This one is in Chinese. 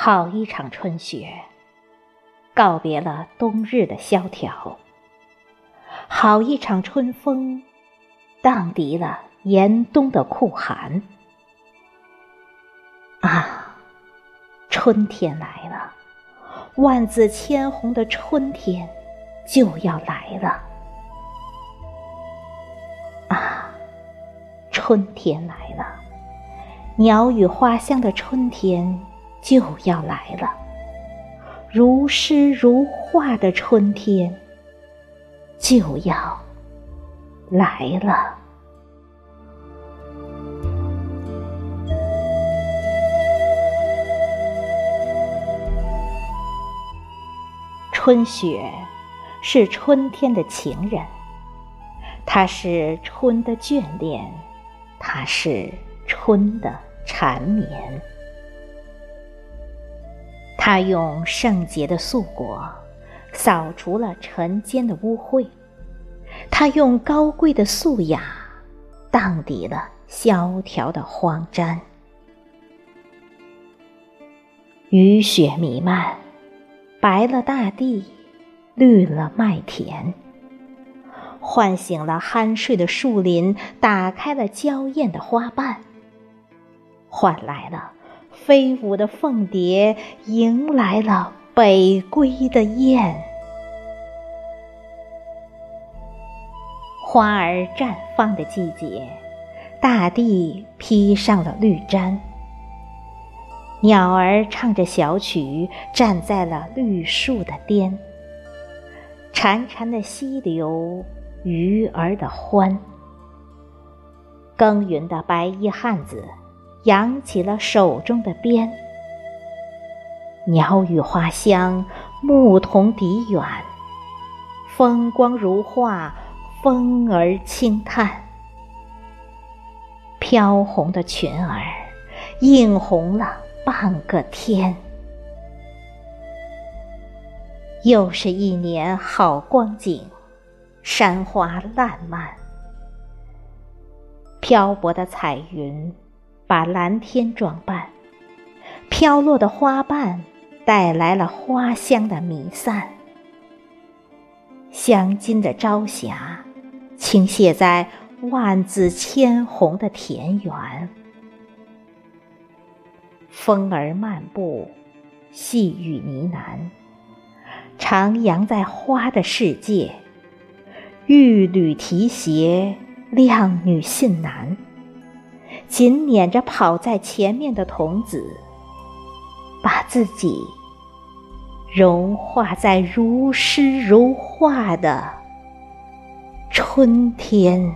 好一场春雪，告别了冬日的萧条；好一场春风，荡涤了严冬的酷寒。啊，春天来了，万紫千红的春天就要来了。啊，春天来了，鸟语花香的春天就要来了，如诗如画的春天就要来了。春雪是春天的情人，它是春的眷恋，它是春的缠绵。他用圣洁的素果扫除了尘间的污秽，他用高贵的素雅荡涤了萧条的荒瞻。雨雪弥漫。白了大地，绿了麦田，唤醒了酣睡的树林，打开了娇艳的花瓣，换来了飞舞的凤蝶，迎来了北归的雁。花儿绽放的季节，大地披上了绿毡。鸟儿唱着小曲，站在了绿树的巅。潺潺的溪流，鱼儿的欢。耕耘的白衣汉子，扬起了手中的鞭。鸟语花香，牧童笛远。风光如画，风儿轻叹。飘红的裙儿，映红了。半个天，又是一年好光景，山花烂漫，漂泊的彩云把蓝天装扮，飘落的花瓣带来了花香的弥散，镶金的朝霞倾泻在万紫千红的田园。风儿漫步，细雨呢喃，徜徉在花的世界。玉履提携，靓女信男，紧撵着跑在前面的童子，把自己融化在如诗如画的春天。